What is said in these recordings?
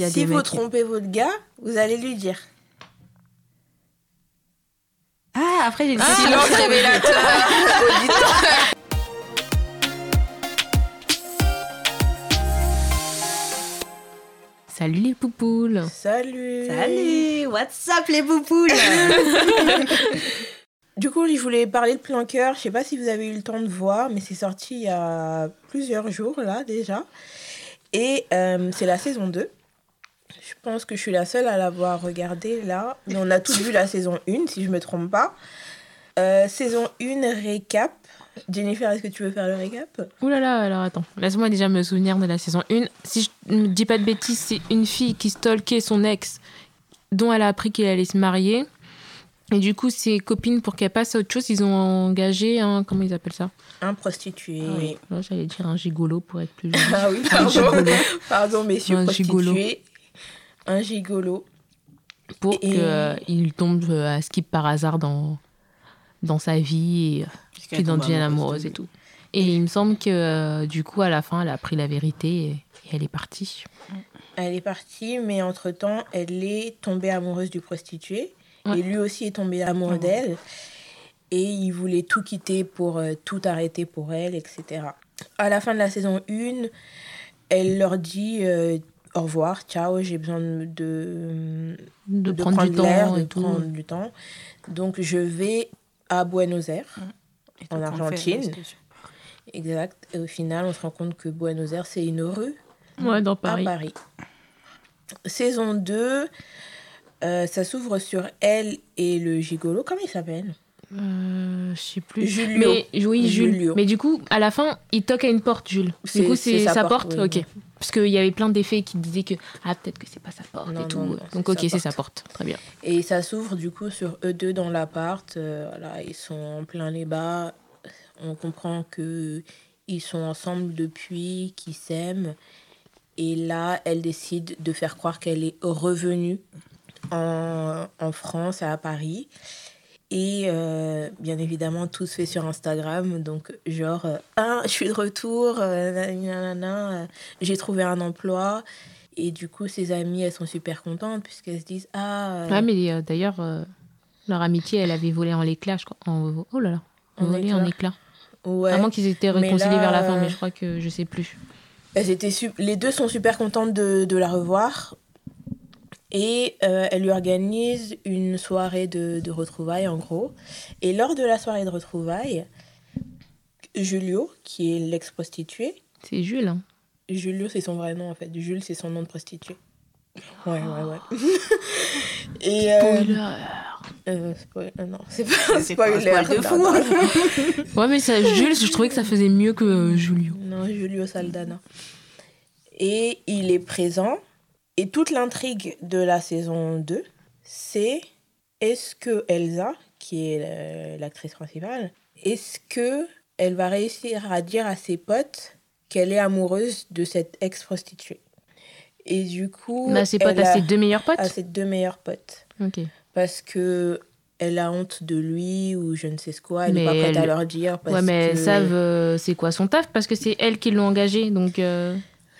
Il y a Si des vous trompez votre gars, vous allez lui dire. Ah, après, j'ai Ah, question. silence révélateur. Salut les poupoules. Salut. Salut, what's up les poupoules? Du coup, je voulais parler de Plan Cœur. Je sais pas si vous avez eu le temps de voir, mais c'est sorti il y a plusieurs jours là déjà. Et euh, c'est la saison 2. Je pense que je suis la seule à l'avoir regardé là. Mais on a tous vu la saison 1, si je me trompe pas. Euh, saison 1, récap. Jennifer, est-ce que tu veux faire le récap? Ouh là là, alors attends. Laisse-moi déjà me souvenir de la saison 1. Si je ne dis pas de bêtises, c'est une fille qui stalkait son ex, dont elle a appris qu'il allait se marier. Et du coup, ses copines, pour qu'elle passe à autre chose, ils ont engagé un. Comment ils appellent ça? Un prostitué. Là, J'allais dire un gigolo pour être plus. Ah oui, pardon. Pardon, messieurs, Un prostitués. Un gigolo. Pour Et- qu'il tombe euh, à skip par hasard dans, dans sa vie et qu'il en devienne amoureuse et tout. Et il me semble que euh, du coup, à la fin, elle a appris la vérité et, et elle est partie. Elle est partie, mais entre-temps, elle est tombée amoureuse du prostitué. Ouais. Et lui aussi est tombé amoureux d'elle. Et il voulait tout quitter pour euh, tout arrêter pour elle, etc. À la fin de la saison 1, elle leur dit euh, au revoir, ciao, j'ai besoin de, de, De, de prendre, du l'air, temps de tout. prendre du temps. Donc je vais à Buenos Aires. En Argentine. Exact. Et au final, on se rend compte que Buenos Aires, c'est une rue Ouais, dans à Paris. Paris. Saison 2, euh, ça s'ouvre sur elle et le gigolo. Comment il s'appelle? Euh, je sais plus. Julio. Mais oui, Jules. Julio. Mais du coup, à la fin, il toque à une porte, Jules. Du coup, c'est c'est sa sa porte, porte. oui. Ok. Parce qu'il y avait plein d'effets qui disaient que ah peut-être que c'est pas sa porte Non, et tout. non, non, Donc ok, c'est sa porte. porte. Très bien. Et ça s'ouvre du coup sur eux deux dans l'appart. Euh, voilà, ils sont en plein débat. On comprend que ils sont ensemble depuis, qu'ils s'aiment. Et là, elle décide de faire croire qu'elle est revenue en, en France, à Paris. Et euh, bien évidemment, tout se fait sur Instagram. Donc, genre, euh, ah, je suis de retour, euh, j'ai trouvé un emploi. Et du coup, ses amies, elles sont super contentes puisqu'elles se disent Ah, Ouais, mais d'ailleurs, leur amitié, elle avait volé en l'éclat, je crois. En... Oh là là. En volé en éclat. éclat. ouais. À moins qu'ils étaient réconciliés là, vers la fin, mais je crois que je sais plus. Elles étaient sup- Les deux sont super contentes de, de la revoir. Et euh, elle lui organise une soirée de, de retrouvailles, en gros. Et lors de la soirée de retrouvailles, Julio, qui est l'ex-prostituée, C'est Jules. Hein. Julio, c'est son vrai nom en fait. Jules, c'est son nom de prostituée. Ouais, ouais, ouais. Et. euh, Spoiler. euh, spoil- euh, non, c'est pas un spoiler. spoil de fou. non. Ouais, mais ça, Jules, je trouvais que ça faisait mieux que Julio. Non, Julio Saldana. Et il est présent. Et toute l'intrigue de la saison 2, c'est est-ce que Elsa, qui est euh, l'actrice principale, est-ce que elle va réussir à dire à ses potes qu'elle est amoureuse de cette ex-prostituée? Et du coup, Là, c'est pas elle à a- ses deux meilleurs potes? à ses deux meilleurs potes. Ok. Parce que elle a honte de lui ou je ne sais ce quoi. Elle n'est pas prête à elle- leur dire. Parce Ouais, mais que... elles savent euh, c'est quoi son taf? Parce que c'est elles qui l'ont engagé. Donc, euh,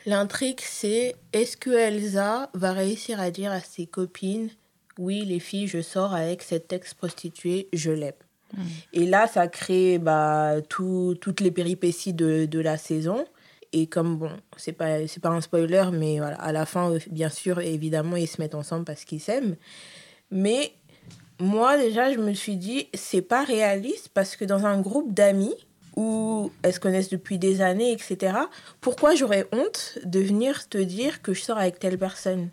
L'intrigue, c'est est-ce que Elsa va réussir à dire à ses copines Oui, les filles, je sors avec cette ex-prostituée, je l'aime. Et là, ça crée bah, tout- toutes les péripéties de, de la saison. Et comme, bon, c'est pas, c'est pas un spoiler, mais voilà, à la fin, euh, bien sûr, évidemment, ils se mettent ensemble parce qu'ils s'aiment. Mais moi, déjà, je me suis dit, c'est pas réaliste parce que dans un groupe d'amis où elles se connaissent depuis des années, etc., pourquoi j'aurais honte de venir te dire que je sors avec telle personne?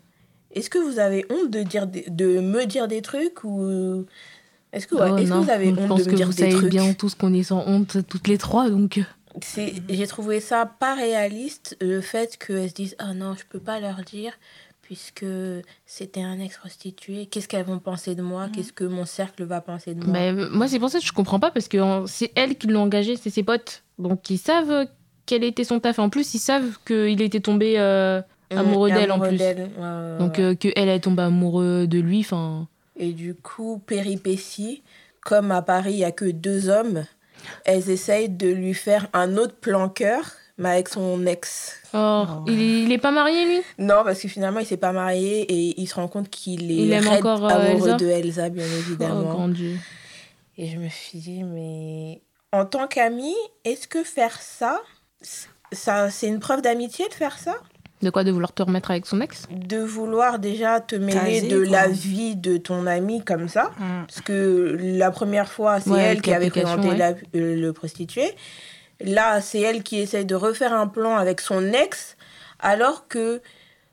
Est-ce que vous avez honte de, dire de me dire des trucs ou. Est-ce que, oh, que vous avez honte pense de me que dire vous des savez trucs? bien tous qu'on est sans honte toutes les trois. Donc, C'est- J'ai trouvé ça pas réaliste, le fait qu'elles se disent Ah non, je peux pas leur dire, puisque c'était un ex-prostitué. Qu'est-ce qu'elles vont penser de moi? Qu'est-ce que mon cercle va penser de moi? Mais, euh, moi, c'est pour ça que je comprends pas parce que c'est elles qui l'ont engagé, c'est ses potes. Donc, ils savent euh, quel était son taf. En plus, ils savent qu'il était tombé euh, amoureux Mmh, d'elle en amoureux plus. d'elle, ouais, ouais, Donc, euh, que elle est tombée amoureux de lui. Enfin, Et du coup, péripétie, comme à Paris, il y a que deux hommes, elles essayent de lui faire un autre plan cœur, mais avec son ex. Oh, il, est, il est pas marié, lui? Non, parce que finalement, il s'est pas marié et il se rend compte qu'il est Il aime encore, euh, amoureux Elsa? de Elsa, bien Oh, évidemment. grand Dieu. Et je me suis dit, mais en tant qu'ami, est-ce que faire ça, ça c'est une preuve d'amitié de faire ça? De quoi De vouloir te remettre avec son ex? De vouloir déjà te mêler Caser, de quoi. la vie de ton ami comme ça Mm. Parce que la première fois, c'est Ouais, elle qui avait présenté ouais. la- euh, le prostitué. Là, c'est elle qui essaye de refaire un plan avec son ex, alors que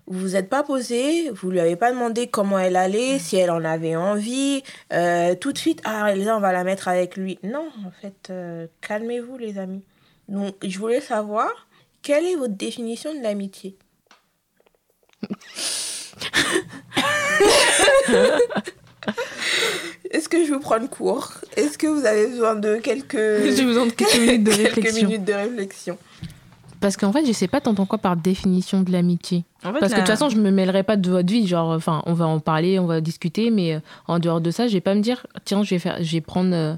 vous vous êtes pas posé, vous lui avez pas demandé comment elle allait, si elle en avait envie. Euh, tout de suite, ah, Elsa, on va la mettre avec lui. Non, en fait, euh, calmez-vous, les amis. Donc, je voulais savoir, quelle est votre définition de l'amitié? Est-ce que je vous prendre court Est-ce que vous avez besoin de quelques, J'ai besoin de quelques minutes de quelques réflexion. minutes de réflexion Parce qu'en fait, je sais pas, t'entends quoi par définition de l'amitié En fait, Parce que de toute façon, je me mêlerai pas de votre vie. Genre, enfin, on va en parler, on va discuter, mais euh, en dehors de ça, je vais pas me dire, tiens, je vais faire, je vais prendre, euh,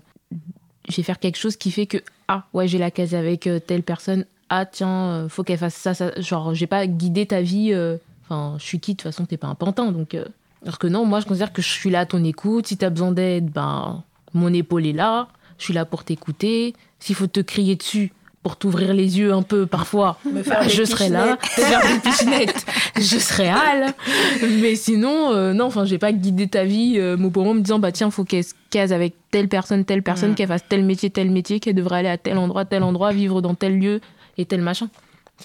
je vais faire quelque chose qui fait que, ah, ouais, j'ai la case avec euh, telle personne. Ah, tiens, euh, faut qu'elle fasse ça, ça. Genre, j'ai pas guidé ta vie. euh, Enfin, je suis qui de toute façon, t'es pas un pantin, donc. euh, Alors que non, moi, je considère que je suis là à ton écoute. Si t'as besoin d'aide, ben, mon épaule est là. Je suis là pour t'écouter. S'il faut te crier dessus pour t'ouvrir les yeux un peu parfois, bah, je serai là. Faire des je serai hal. Mais sinon, euh, non, enfin, j'ai pas guidé ta vie euh, mot pour mot en me disant, bah tiens, faut qu'elle se case avec telle personne, telle personne, qu'elle fasse tel métier, tel métier, qu'elle devrait aller à tel endroit, tel endroit, vivre dans tel lieu et tel machin.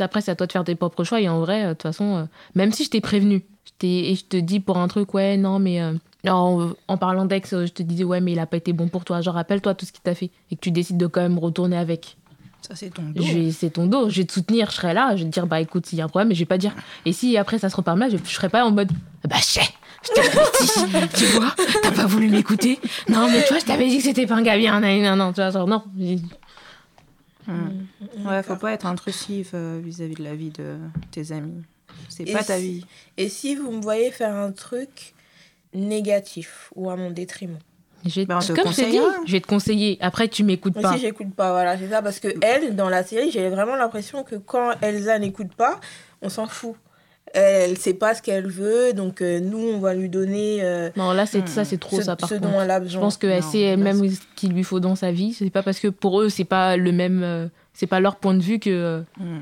Après, c'est à toi de faire tes propres choix. Et en vrai, euh, de toute façon, euh, même si je t'ai prévenu, je et je te dis pour un truc, ouais, non, mais euh, en, en parlant d'ex, euh, je te disais, ouais, mais il a pas été bon pour toi. Genre, rappelle-toi tout ce qu'il t'a fait et que tu décides de quand même retourner avec. Ça, c'est ton dos. Je C'est ton dos, je vais te soutenir, je serai là, je vais te dire, bah écoute, s'il y a un problème, mais je vais pas dire. Et si après ça se repart mal, je, je serai pas en mode, bah chais, je t'avais dit, tu vois, t'as pas voulu m'écouter. Non, mais tu vois, je t'avais dit que c'était pas un gars bien, non, non, tu vois, genre, non. Mm. Ouais, faut pas être intrusif euh, vis-à-vis de la vie de tes amis. C'est Et pas ta si- vie. Et si vous me voyez faire un truc négatif ou à mon détriment Je vais, Bah, te comme je t'ai dit, je vais te conseiller. Après, tu m'écoutes Moi pas. aussi, j'écoute pas, voilà, c'est ça. Parce que elle, dans la série, j'ai vraiment l'impression que quand Elsa n'écoute pas, on s'en fout. Elle sait pas ce qu'elle veut, donc euh, nous, on va lui donner euh, Non, là, c'est Hmm. ça, c'est trop ce, ça, par ce contre. dont elle a Je besoin. pense qu'elle sait elle-même ce qu'il lui faut dans sa vie. C'est pas parce que pour eux, c'est pas le même. euh, c'est pas leur point de vue que euh, Mm.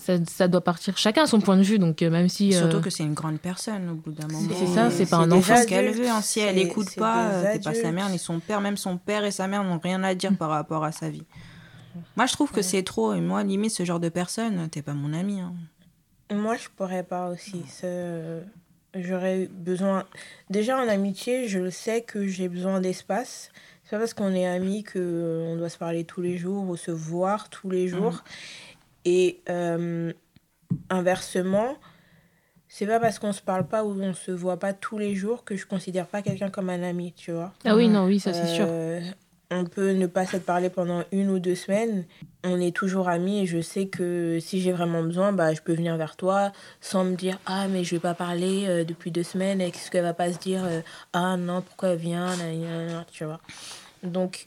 Ça, ça doit partir. Chacun a son point de vue, donc euh, même si. euh, Surtout que c'est une grande personne au bout d'un moment. C'est ça, c'est pas un enfant. fait ce qu'elle veut. hein. Si elle c'est- écoute c'est pas, euh, t'es pas sa mère ni son père. Même son père et sa mère n'ont rien à dire par rapport à sa vie. Moi, je trouve que c'est trop. Et moi, limite, ce genre de personne, t'es pas mon ami. hein. Moi, je pourrais pas aussi. C'est- J'aurais besoin. Déjà, en amitié, je le sais que j'ai besoin d'espace. C'est pas parce qu'on est amis qu'on doit se parler tous les jours ou se voir tous les jours. Et euh, inversement, c'est pas parce qu'on se parle pas ou on se voit pas tous les jours que je considère pas quelqu'un comme un ami, tu vois. Ah oui, non, oui, ça c'est sûr. Euh, On peut ne pas s'être parlé pendant une ou deux semaines. On est toujours amis et je sais que si j'ai vraiment besoin, bah, je peux venir vers toi sans me dire Ah, mais je vais pas parler euh, depuis deux semaines. Est-ce qu'elle va pas se dire euh, Ah non, pourquoi elle vient Tu vois. Donc,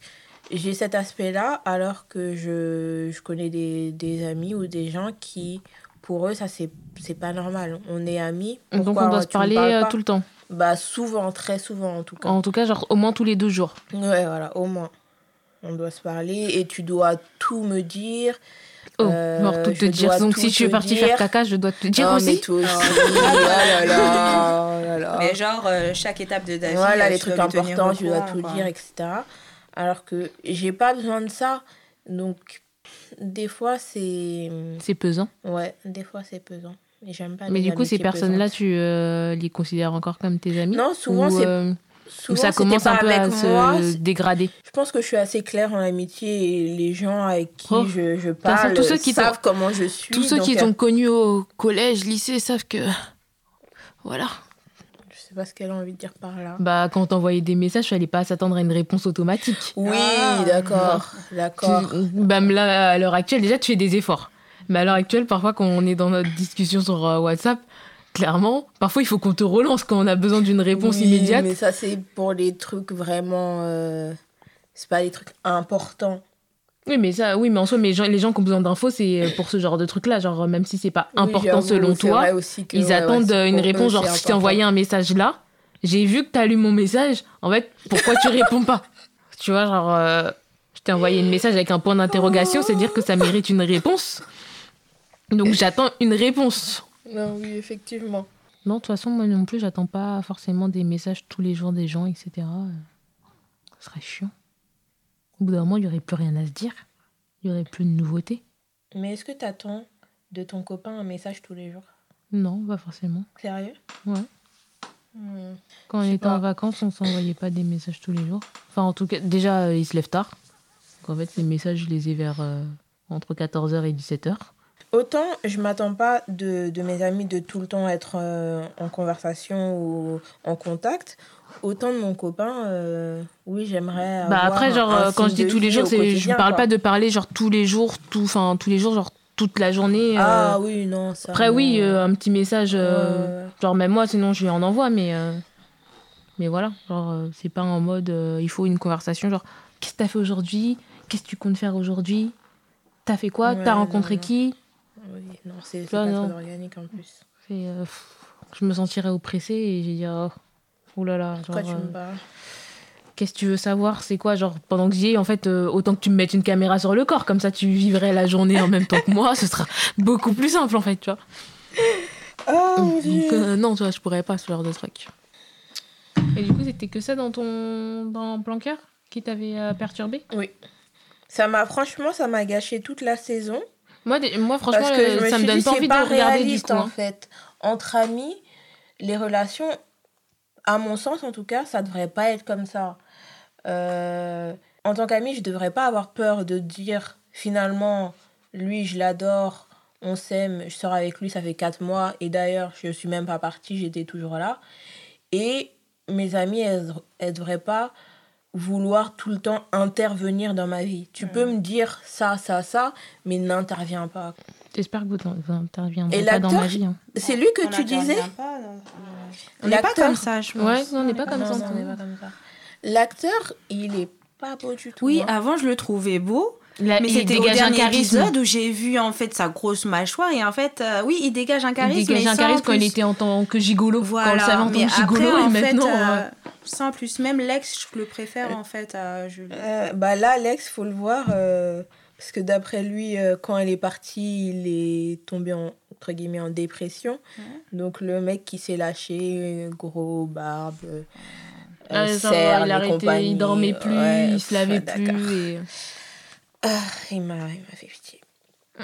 j'ai cet aspect-là alors que je, je connais des, des amis ou des gens qui, pour eux, ça c'est c'est pas normal. On est amis. Donc on doit se parler euh, tout le temps. Bah, souvent, très souvent en tout cas. En tout cas, genre au moins tous les deux jours. Ouais, voilà, au moins. On doit se parler et tu dois tout me dire. Oh, Euh, mort tout te dire. Donc tout si tu es parti dire. faire caca, je dois te dire mais aussi. toi aussi. oh là là, oh là là. Mais genre, euh, chaque étape de ta vie, Voilà, euh, les tu trucs importants, tu dois tout quoi. dire, etc. Alors que j'ai pas besoin de ça. Donc, des fois, c'est. C'est pesant. Ouais, des fois, c'est pesant. Et j'aime pas Mais du coup, ces personnes-là, tu euh, les considères encore comme tes amis? Non, souvent, Ou, c'est. euh, souvent, ça commence un peu à se dégrader? Je pense que je suis assez claire en amitié et les gens avec qui Oh. je, je parle tous ceux qui savent comment je suis. Tous ceux qui euh, t'ont connu au collège, lycée, savent que. Voilà. Sais pas ce qu'elle a envie de dire par là. Bah, quand t'envoyais des messages, fallait pas s'attendre à une réponse automatique. Oui, Ah, d'accord, d'accord. Bah, là, à l'heure actuelle, déjà, tu fais des efforts. Mais à l'heure actuelle, parfois, quand on est dans notre discussion sur euh, WhatsApp, clairement, parfois, il faut qu'on te relance quand on a besoin d'une réponse Oui, immédiate. Mais ça, c'est pour les trucs vraiment. euh, C'est pas des trucs importants. Oui, mais ça, oui, mais en soi, mais les gens, qui ont besoin d'infos, c'est pour ce genre de truc-là. Genre, même si c'est pas important selon toi, vrai aussi que, ils ouais, attendent c'est une réponse. Genre, si je t'ai envoyé un message là, j'ai vu que t'as lu mon message. En fait, pourquoi tu réponds pas? Tu vois, genre, euh, je t'ai envoyé un message avec un point d'interrogation, c'est dire que ça mérite une réponse. Donc, j'attends une réponse. Non, oui, effectivement. Non, de toute façon, moi non plus, j'attends pas forcément des messages tous les jours des gens, etc. Euh, Ce serait chiant. Au bout d'un moment, il y aurait plus rien à se dire. Il y aurait plus de nouveautés. Mais est-ce que tu attends de ton copain un message tous les jours? Non, pas forcément. Sérieux? Ouais. Hmm. Quand on était en vacances, on s'envoyait pas des messages tous les jours. Enfin, en tout cas, déjà, euh, il se lève tard. Donc, en fait, les messages, je les ai vers euh, entre 14h et 17h. Autant je m'attends pas de, de mes amis de tout le temps être euh, en conversation ou en contact, autant de mon copain, euh, oui, j'aimerais. Bah après, genre, un euh, quand je dis tous les jours, c'est, je quotidien, parle quoi. pas de parler genre tous les jours, tout, enfin tous les jours, genre toute la journée. euh. Ah oui, non, ça. après, oui, non. un petit message, genre même moi, sinon je lui en envoie, mais mais voilà, genre c'est pas en mode, il faut une conversation, genre qu'est-ce que t'as fait aujourd'hui, qu'est-ce que tu comptes faire aujourd'hui, t'as fait quoi, Ouais, t'as non, rencontré non. qui, Oui, non, c'est c'est Toi, pas non. très organique en plus. Euh, pff, je me sentirais oppressée et j'ai dit oh, oh là là, genre, Pourquoi tu euh, me parles qu'est-ce que tu veux savoir? C'est quoi Genre, pendant que j'y ai, en fait, euh, autant que tu me mettes une caméra sur le corps, comme ça tu vivrais la journée en même temps que moi, ce sera beaucoup plus simple, en fait, tu vois. Oh mon Donc, dieu euh, non, tu vois, je pourrais pas ce genre de truc. Et du coup, c'était que ça dans ton dans plan cœur qui t'avait euh, perturbé Oui. Ça m'a, franchement, ça m'a gâché toute la saison. Moi, franchement, Parce que je me ça me donne dit, pas envie pas de regarder du réaliste, en hein. fait. Entre amis, les relations, à mon sens en tout cas, ça devrait pas être comme ça. Euh, en tant qu'ami, je devrais pas avoir peur de dire finalement, lui, je l'adore, on s'aime, je sors avec lui, ça fait 4 mois, et d'ailleurs, je suis même pas partie, j'étais toujours là. Et mes amis, elles, elles devraient pas vouloir tout le temps intervenir dans ma vie. Tu peux me dire ça, ça, ça, mais n'interviens pas. J'espère que vous vous n'interviendrez Et pas dans ma vie. hein. C'est lui que On tu disais pas On n'est pas L'acteur- comme ça, je pense. Ouais, on n'est pas pas comme ça. L'acteur, il est pas beau du tout. Oui, hein. avant je le trouvais beau, La- mais il c'était au un dernier charisme. épisode où j'ai vu en fait sa grosse mâchoire et en fait, euh, oui, il dégage un charisme. Il dégage mais un charisme quand il était en tant que gigolo. Quand on le Voilà, savait en tant mais que gigolo, après, et en fait, maintenant. euh, euh, sans plus, même l'ex, je le préfère en fait à Julie. Euh, bah là, Alex, faut le voir. euh, parce que d'après lui, euh, quand elle est partie, il est tombé en, entre guillemets, en dépression. Ouais. Donc le mec qui s'est lâché, euh, gros, barbe, euh, ah, euh, cernes il arrêtait, il dormait plus, Ouais, il se lavait pff, plus. Et... Ah, il m'a il m'a fait pitié.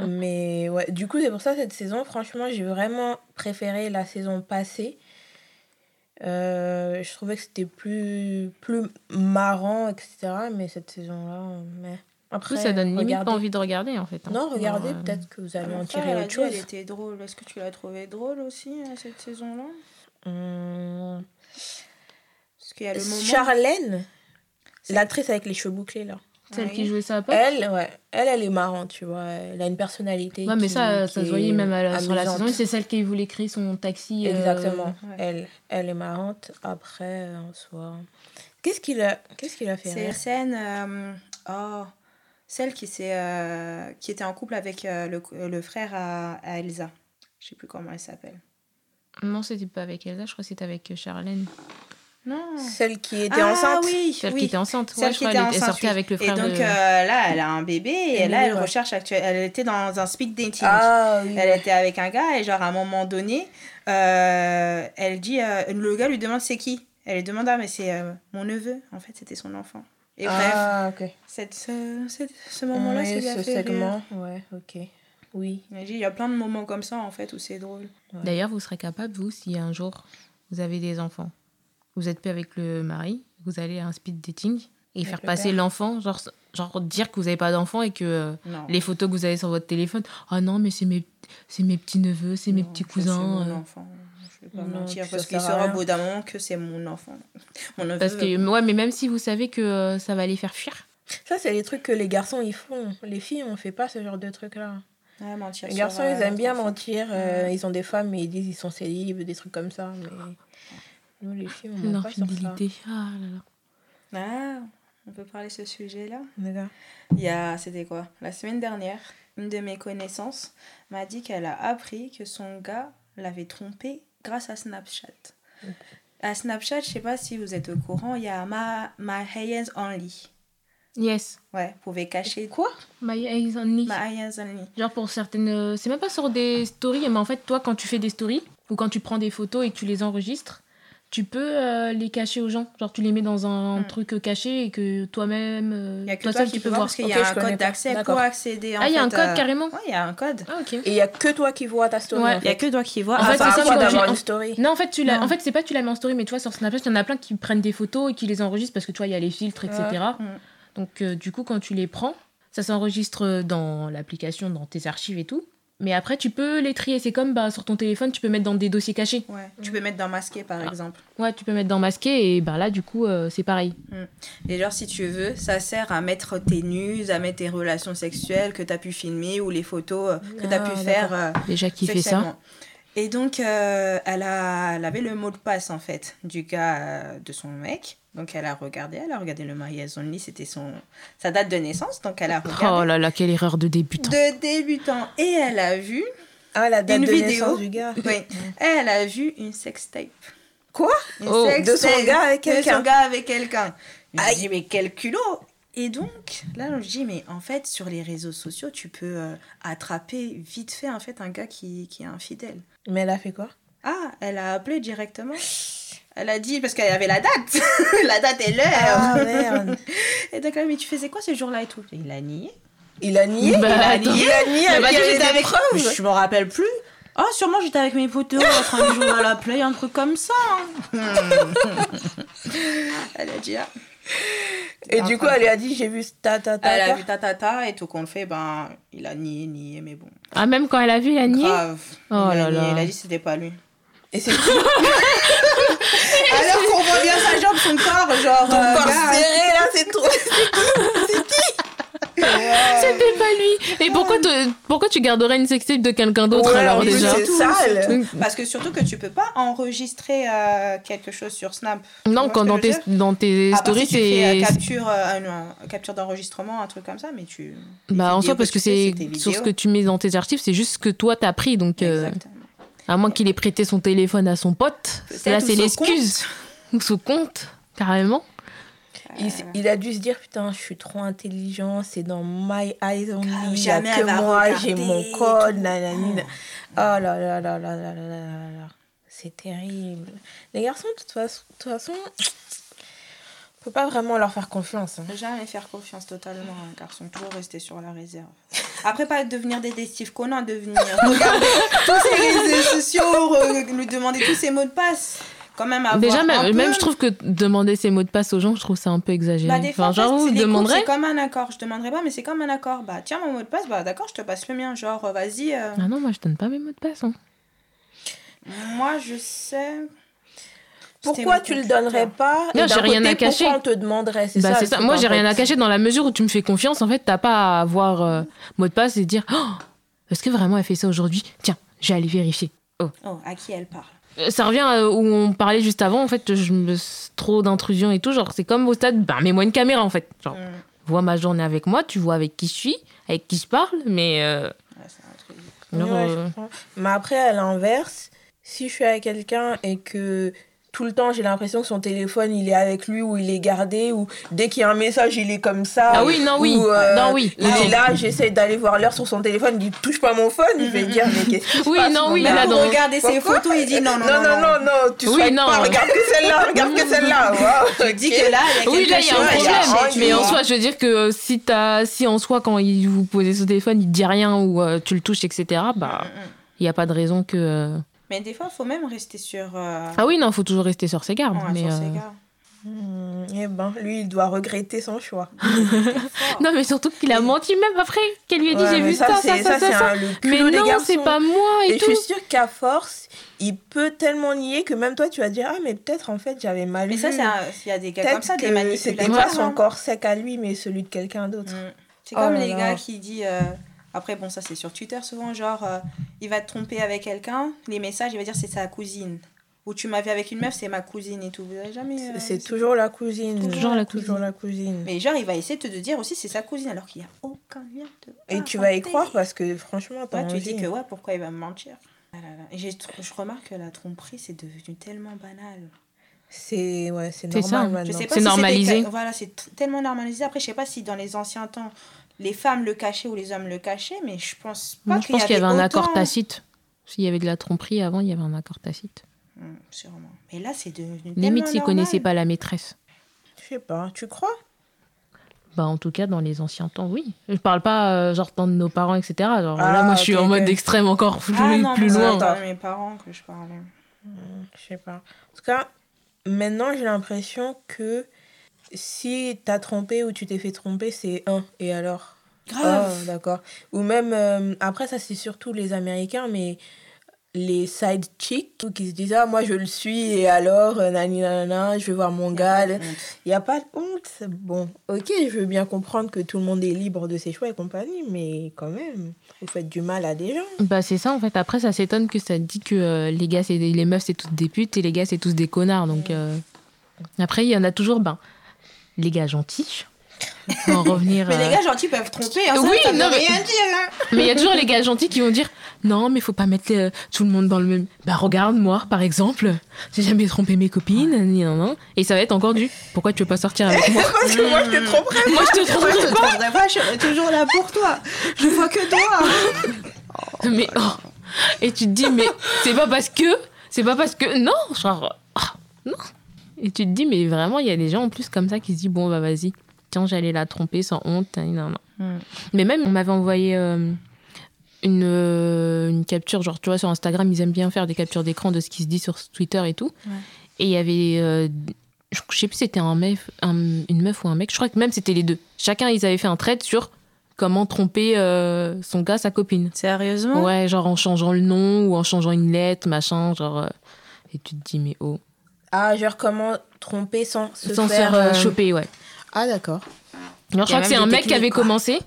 Mais ouais, du coup, c'est pour ça cette saison, franchement, j'ai vraiment préféré la saison passée. Euh, je trouvais que c'était plus, plus marrant, etc. Mais cette saison-là, mais après, ça donne limite regardez. pas envie de regarder en fait. hein. Non, regardez, euh, peut-être que vous allez en tirer autre chose. Elle était drôle. Est-ce que tu l'as trouvée drôle aussi euh, cette saison-là? Hum, Parce qu'il y a le moment. Charlène, l'actrice avec les cheveux bouclés, là. Celle Oui. qui jouait ça à Pop. Elle, ouais, elle, elle est marrante, tu vois. Elle a une personnalité. Ouais, mais qui- ça, qui ça se voyait même à la- sur la saison. C'est celle qui voulait créer son taxi. euh, Exactement. ouais. Elle, elle est marrante. Après, euh, en soi. Qu'est-ce qu'il a, qu'est-ce qu'il a fait C'est rire scène. euh, oh, celle qui, euh, qui était en couple avec euh, le, le frère à, à Elsa. Je sais plus comment elle s'appelle. Non, c'était pas avec Elsa, je crois que c'était avec Charlène. Non. Celle qui était ah, enceinte. oui, Celle oui. qui était enceinte. Celle Ouais, je qui crois était elle, sortait oui. avec le Et frère donc de... euh, là, elle a un bébé et là, elle ouais. recherche actuellement. Elle était dans un speed dating. Ah oui. Elle était avec un gars et genre à un moment donné, euh, elle dit, euh, le gars lui demande c'est qui? Elle lui demande ah mais c'est euh, mon neveu. En fait c'était son enfant. Et bref, ah, ok. cette, ce, cette- ce moment-là, Oui, a ce rire. segment. Ouais, ok. Oui. Il y a plein de moments comme ça en fait où c'est drôle. D'ailleurs, vous serez capable, vous, si un jour vous avez des enfants, vous êtes plus avec le mari, vous allez à un speed dating et Avec faire le passer l'enfant, genre, genre dire que vous n'avez pas d'enfant et que euh, les photos que vous avez sur votre téléphone, ah non, mais c'est mes, c'est mes petits-neveux, c'est mes petits ça, c'est cousins. mon euh. enfant. Je vais pas Non, mentir parce qu'il saura au bout d'un moment que c'est mon enfant. Mon neveu. Parce que, ouais, mais même si vous savez que euh, ça va les faire fuir, Ça, c'est les trucs que les garçons, ils font. Les filles, on fait pas ce genre de trucs-là. Ouais, mentir Les garçons, euh, ils aiment bien mentir. euh, Ils ont des femmes, mais ils disent ils sont célibes, des trucs comme ça. Mais nous, les filles, on ment pas sur ça. l'infidélité. Ah là là. Ah, On peut parler de ce sujet-là D'accord. Il y a, c'était quoi? La semaine dernière, une de mes connaissances m'a dit qu'elle a appris que son gars l'avait trompée grâce à Snapchat. À Snapchat, je sais pas si vous êtes au courant, il y a My, My Hands Only. Yes. Ouais, vous pouvez cacher. Quoi? My eyes only. My Hands Only. Genre pour certaines. euh, C'est même pas sur des stories, mais en fait, toi, quand tu fais des stories ou quand tu prends des photos et que tu les enregistres, tu peux euh, les cacher aux gens. Genre, tu les mets dans un Mm. truc caché et que toi-même, euh, Il y a que toi toi, seul, tu peux voir parce qu'il y a je un code d'accès pour accéder. en Ah, il y a un code euh, carrément? Ouais, il y a un code. Ah, ok. Et il y a que toi qui vois ta story. Ouais, en Il y a fait. que toi qui vois. En Ah, fait, c'est une story Non, en fait, tu en fait c'est pas tu la mets en story, mais tu vois, sur Snapchat, il y en a plein qui prennent des photos et qui les enregistrent parce que tu vois, il y a les filtres, etc. Mm. Donc, euh, du coup, quand tu les prends, ça s'enregistre dans l'application, dans tes archives et tout. Mais après, tu peux les trier. C'est comme bah, sur ton téléphone, tu peux mettre dans des dossiers cachés. Ouais. Tu peux mettre dans masqué par Ah. exemple. Ouais, tu peux mettre dans masqué et bah, là, du coup, euh, c'est pareil. Et genre, si tu veux, ça sert à mettre tes nus, à mettre tes relations sexuelles que tu as pu filmer ou les photos euh, que tu as Ah, pu faire. euh, Déjà qui fait ça. sexuellement. Et donc, euh, elle, a, elle avait le mot de passe, en fait, du gars euh, de son mec. Donc, elle a regardé, elle a regardé le mariage only, c'était son, sa date de naissance. Donc, elle a regardé Oh là là, quelle erreur de débutant. de débutant. Et elle a vu, Ah, la date Une de vidéo. naissance du gars. oui, elle a vu une sextape. Quoi? Une Oh, de son gars avec De son quelqu'un. gars avec quelqu'un. Je dis, mais quel culot Et donc, là, je me dis, mais en fait, sur les réseaux sociaux, tu peux euh, attraper vite fait, en fait, un gars qui, qui est infidèle. Mais elle a fait quoi? Ah, elle a appelé directement. Elle a dit, parce qu'elle avait la date. la date et l'heure. Ah merde. Et donc là, mais tu faisais quoi ce jour-là et tout? Il a nié. Il a nié? Bah, Il a attends. nié, il a nié Il des j'étais avec- preuves. Je me rappelle plus. Ah, sûrement j'étais avec mes potos en train de jouer à la play, un truc comme ça. hein. elle a dit, ah. Et du coup, elle lui a dit j'ai vu ta ta ta. Elle a ta. vu ta ta ta et tout qu'on le fait, ben, il a nié, nié, mais bon. Ah, même quand elle a vu, elle a nié? Grave. Oh il, a là nié, là. il a dit que c'était pas lui. Et c'est Alors qu'on voit bien sa jambe, son corps, genre. ton euh, corps serré là, c'est trop. C'était pas lui. Et pourquoi, te- pourquoi tu garderais une sextape de quelqu'un d'autre Ouais, alors déjà c'est sale. Parce que surtout que tu peux pas enregistrer euh, quelque chose sur Snap. Non, quand dans tes, dans tes À part stories, si tu fais, euh, c'est. capture, euh, capture d'enregistrement, un truc comme ça, mais tu. Bah, en soi, parce que c'est tes sur ce que tu mets dans tes archives, c'est juste ce que toi t'as pris. Donc, euh, Exactement. À moins qu'il ait prêté son téléphone à son pote. Là, c'est l'excuse. Ou compte, carrément. Il, a dû se dire putain je suis trop intelligent c'est dans my eyes only que moi j'ai mon code oh. oh là là là là là là là, là. c'est terrible les garçons de toute façon faut pas vraiment leur faire confiance. hein. Jamais faire confiance totalement à un garçon, toujours rester sur la réserve. Après, pas devenir détective Conan, devenir regarder tous ses réseaux sociaux, lui demander tous ses mots de passe. Quand même avoir Déjà, même, peu- même je trouve que demander ses mots de passe aux gens, je trouve ça un peu exagéré. Bah, des fois, enfin, en fait, genre, c'est vous demanderez. C'est comme un accord. Je demanderai pas, mais c'est comme un accord. Bah, tiens, mon mot de passe, bah, d'accord, je te passe le mien. Genre, euh, vas-y. euh, Ah non, moi je donne pas mes mots de passe. hein. Moi, je sais. Pourquoi tu le donnerais computer. pas Non, j'ai rien côté, à cacher. Pourquoi on te demanderait C'est Bah, ça, c'est ça. Moi, j'ai rien à cacher dans la mesure où tu me fais confiance. En fait, t'as pas à avoir euh, mot de passe et dire oh, est-ce que vraiment elle fait ça aujourd'hui? Tiens, j'ai aller vérifier. Oh, à qui elle parle? Euh, Ça revient euh, où on parlait juste avant. En fait, je me trop d'intrusion et tout. Genre, c'est comme au stade. Ben, mets-moi une caméra en fait. Genre, Hmm, vois ma journée avec moi. Tu vois avec qui je suis, avec qui je parle. Mais euh, ouais, c'est un truc. genre, Ouais, je euh, comprends. Mais après, à l'inverse, si je suis avec quelqu'un et que tout le temps j'ai l'impression que son téléphone il est avec lui ou il est gardé ou dès qu'il y a un message il est comme ça. Ah oui, non, oui. ou, euh, Non, oui. Il Non. est là, j'essaie d'aller voir l'heure sur son téléphone, il dit touche pas mon phone, je vais dire mais qu'est-ce qui se Oui, passe, non, oui, là, regarder ses photos, il dit non, non, non, non, non, non, tu Oui, non. pas, regarde que celle-là, regarde que celle-là. Wow, Tu dis que là, il y a Oui, là, il y a un problème. Mais en soi, je veux dire que euh, si, t'as- si en soi, quand il vous posez son téléphone, il dit rien ou euh, tu le touches, etc., bah, Mm, mm. il n'y a pas de raison que. euh, Mais des fois, il faut même rester sur. euh, Ah oui, non, faut toujours rester sur ses gardes. ouais, mais, sur ses euh, gardes. Hmm, eh ben, lui, il doit regretter son choix. Non, mais surtout qu'il a menti même après qu'elle lui a dit Ouais, j'ai mais vu ça, ça, c'est- ça, ça, c'est ça. un- Mais non, c'est pas moi et, Et je tout. suis sûre qu'à force, il peut tellement nier que même toi, tu vas dire Ah, mais peut-être en fait, j'avais mal Mais vu. ça, c'est un- il y a des gars Peut-être comme ça, des que manipulateurs. c'était pas son corps sec à lui, mais celui de quelqu'un d'autre. Mm. C'est Oh comme là les gars qui disent. euh, Après, bon, ça c'est sur Twitter souvent, genre, euh, il va te tromper avec quelqu'un, les messages, il va dire c'est sa cousine. Ou tu m'as vu avec une meuf, c'est ma cousine et tout. Vous avez jamais. euh, C'est toujours la cousine. Toujours la Toujours la cousine. Mais genre, il va essayer de te dire aussi c'est sa cousine alors qu'il n'y a aucun lien de. Et tu vas y croire parce que franchement, Ouais, tu dis que ouais, pourquoi il va me mentir? Ah là là. Et je remarque que la tromperie, c'est devenu tellement banal. C'est ouais, c'est normal ça. maintenant. Pas C'est si normalisé. Voilà, c'est tellement normalisé. Après, je sais pas si dans les anciens temps, les femmes le cachaient ou les hommes le cachaient, mais je pense pas Moi, je pense qu'il y avait un accord tacite. S'il y avait de la tromperie avant, il y avait un accord tacite. Hum, sûrement. Mais là, c'est devenu. Limite s'ils connaissaient pas la maîtresse. Je sais pas, tu crois? Bah, en tout cas, dans les anciens temps, oui. Je parle pas euh, genre temps de nos parents, etc. Genre, Ah, là, moi, je suis en mode extrême encore plus, Ah non, plus loin. c'est dans mes parents que je parlais. Je sais pas. En tout cas, maintenant, j'ai l'impression que si t'as trompé ou tu t'es fait tromper, c'est un. Et alors? Grave. Oh, d'accord. Ou même, euh, après, ça, c'est surtout les Américains, mais les side chicks qui se disent Ah, moi, je le suis, et alors, euh, nani, nanana, je vais voir mon gars. Il n'y a pas de honte. Bon, ok, je veux bien comprendre que tout le monde est libre de ses choix et compagnie, mais quand même, vous faites du mal à des gens. Bah, c'est ça, en fait. Après, ça s'étonne que ça dit que euh, les gars, c'est les meufs, c'est toutes des putes et les gars, c'est tous des connards. Donc, euh, après, il y en a toujours, ben, les gars gentils. En revenir. Mais les euh, gars gentils peuvent tromper. Hein, ça, Oui, ça veut non, mais- rien dire. hein. Mais il y a toujours les gars gentils qui vont dire non, mais faut pas mettre euh, tout le monde dans le même. Bah regarde moi par exemple, j'ai jamais trompé mes copines, ni non, non. Et ça va être encore du pourquoi tu veux pas sortir avec moi? Parce que moi, je te tromperais. Moi je te Moi, je te tromperai tromperai pas, je serai toujours là pour toi. Je vois que toi. Mais oh. Et tu te dis mais c'est pas parce que c'est pas parce que non, genre ah, non. Et tu te dis mais vraiment il y a des gens en plus comme ça qui se disent bon bah vas-y, tiens j'allais la tromper sans honte, non non. Mm. Mais même on m'avait envoyé euh, une, euh, une capture, genre tu vois sur Instagram ils aiment bien faire des captures d'écran de ce qui se dit sur Twitter et tout. Ouais. Et il y avait, euh, je sais plus si c'était un meuf, un- une meuf ou un mec, je crois que même c'était les deux. Chacun ils avaient fait un trait sur comment tromper euh, son gars, sa copine. Sérieusement? Ouais, genre en changeant le nom ou en changeant une lettre, machin, genre. euh, et tu te dis mais oh. Ah, genre comment tromper sans se Sans se faire... faire euh, choper, ouais. Ah, d'accord. Je a crois que c'est un mec qui avait quoi. commencé.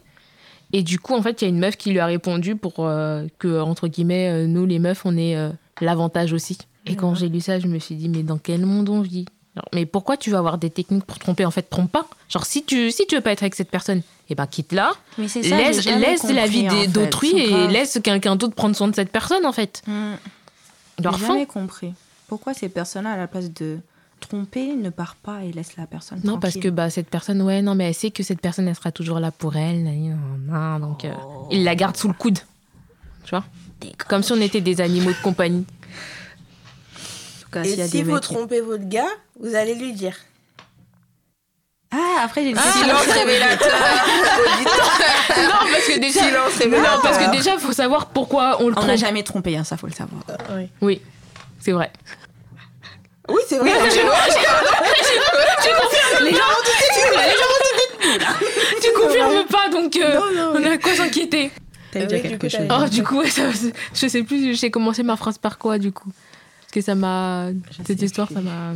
Et du coup, en fait, il y a une meuf qui lui a répondu pour euh, que, entre guillemets, euh, nous, les meufs, on ait euh, l'avantage aussi. Et quand j'ai lu ça, je me suis dit, mais dans quel monde on vit? Genre, Mais pourquoi tu vas avoir des techniques pour tromper? En fait, trompe pas. Genre, si tu, si tu veux pas être avec cette personne, eh ben, quitte-la. Mais c'est Laisse, laisse la vie d'autrui et laisse quelqu'un d'autre prendre soin de cette personne, en fait. Leur J'ai fin. jamais compris. Pourquoi ces personnes-là, à la place de tromper, ne part pas et laisse la personne Non, parce que bah, cette personne, ouais, non, mais elle sait que cette personne, elle sera toujours là pour elle. nan, donc, euh, il la garde sous le coude. Tu vois? Comme si on était des animaux de compagnie. En tout cas, Et y a si des vous mecs trompez votre gars, vous allez lui dire. Ah, après, j'ai une question. Silence révélateur. non, parce que déjà. Silence Non, révélateur. parce que déjà, faut savoir pourquoi on le On trompe. n'a jamais trompé, hein, ça faut le savoir. Oui, Oui, c'est vrai. oui c'est vrai. Les gens Tu confirmes pas, donc euh, Non, non, on a à quoi s'inquiéter. T'as dit oui, quelque chose. t'as- Oh, du coup, ça- je sais plus, j'ai commencé ma phrase par quoi, du coup Parce que ça m'a. Cette histoire, plus. ça m'a.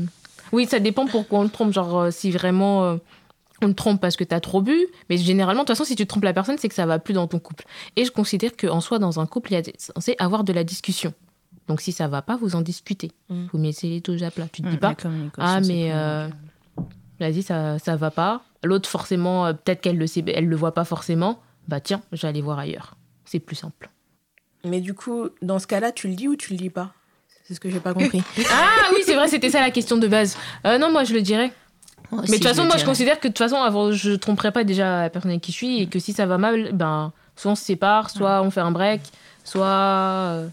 Oui, ça dépend pourquoi on le trompe. Genre, euh, si vraiment euh, on le trompe parce que t'as trop bu. Mais généralement, de toute façon, si tu trompes la personne, c'est que ça va plus dans ton couple. Et je considère qu'en soi, dans un couple, il y a censé avoir de la discussion. Donc, si ça va pas, vous en discutez. Mm. Vous mettez les touches à plat. Tu te Hmm, dis pas, Ah, mais, primordial. vas-y, ça, ça va pas. L'autre, forcément, euh, peut-être qu'elle le sait, elle le voit pas forcément. Bah, tiens, j'allais voir ailleurs. C'est plus simple. Mais du coup, dans ce cas-là, tu le dis ou tu le dis pas? C'est ce que j'ai pas compris. Ah oui, c'est vrai, c'était ça la question de base. Euh, non, moi je le dirais. Moi Mais de toute façon, moi je considère que de toute façon, avant, je tromperai pas déjà la personne avec qui je suis et que si ça va mal, ben, soit on se sépare, soit on fait un break, soit.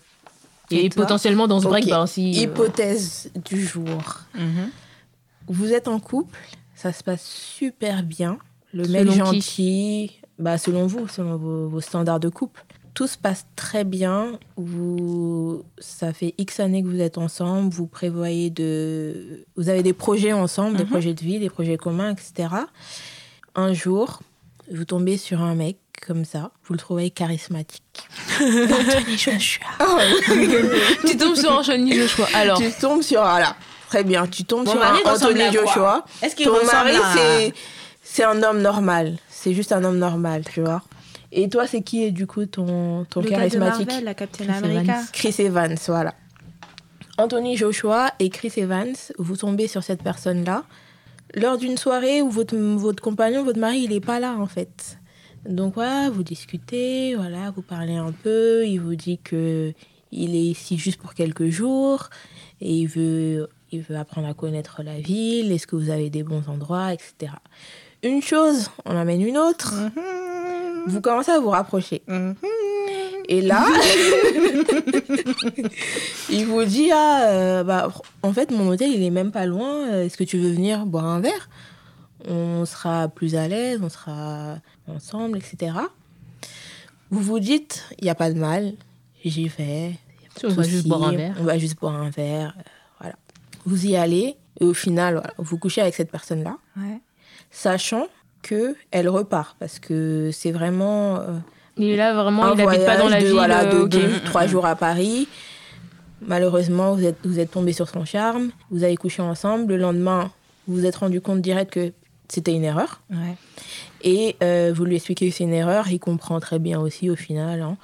Et, potentiellement dans ce break, Ok. ben, si. euh, Hypothèse du jour. Mhm. Vous êtes en couple, ça se passe super bien. Le Selon mec qui gentil, bah selon vous, selon vos, vos standards de couple. Tout se passe très bien. Vous, ça fait X années que vous êtes ensemble. Vous prévoyez de, vous avez des projets ensemble, des Mhm. projets de vie, des projets communs, etc. Un jour, vous tombez sur un mec comme ça. Vous le trouvez charismatique. Anthony Joshua. tu tombes sur Anthony Joshua. Alors, tu tombes sur voilà. Très bien. Tu tombes Mon sur mari un Anthony Joshua. Est-ce qu'il Ton mari, à- c'est c'est un homme normal. C'est juste un homme normal, tu vois. Et toi, c'est qui est du coup ton, ton Le gars de charismatique Marvel, la Captain Chris America. Evans. Chris Evans, voilà. Anthony Joshua et Chris Evans, vous tombez sur cette personne-là lors d'une soirée où votre, votre compagnon, votre mari, il n'est pas là en fait. Donc voilà, vous discutez, voilà, vous parlez un peu, il vous dit que il est ici juste pour quelques jours et il veut, il veut apprendre à connaître la ville, est-ce que vous avez des bons endroits, etc. Une chose, on amène une autre, vous commencez à vous rapprocher. Et là, il vous dit ah, euh, bah, en fait, mon hôtel, il est même pas loin. euh, Est-ce que tu veux venir boire un verre? On sera plus à l'aise, on sera ensemble, etc. Vous vous dites, il n'y a pas de mal, j'y vais. y On va juste boire un verre. On va juste boire un verre. euh, voilà. Vous y allez, et au final, voilà, vous couchez avec cette personne-là Ouais. sachant que elle repart parce que c'est vraiment euh, Il est là vraiment, un il habite pas dans la de, ville. voilà, de euh, ok. deux, trois jours à Paris. Malheureusement, vous êtes, vous êtes tombé sur son charme, vous avez couché ensemble. Le lendemain, vous vous êtes rendu compte direct que c'était une erreur. Ouais. Et euh, vous lui expliquez que c'est une erreur. Il comprend très bien aussi au final. hein.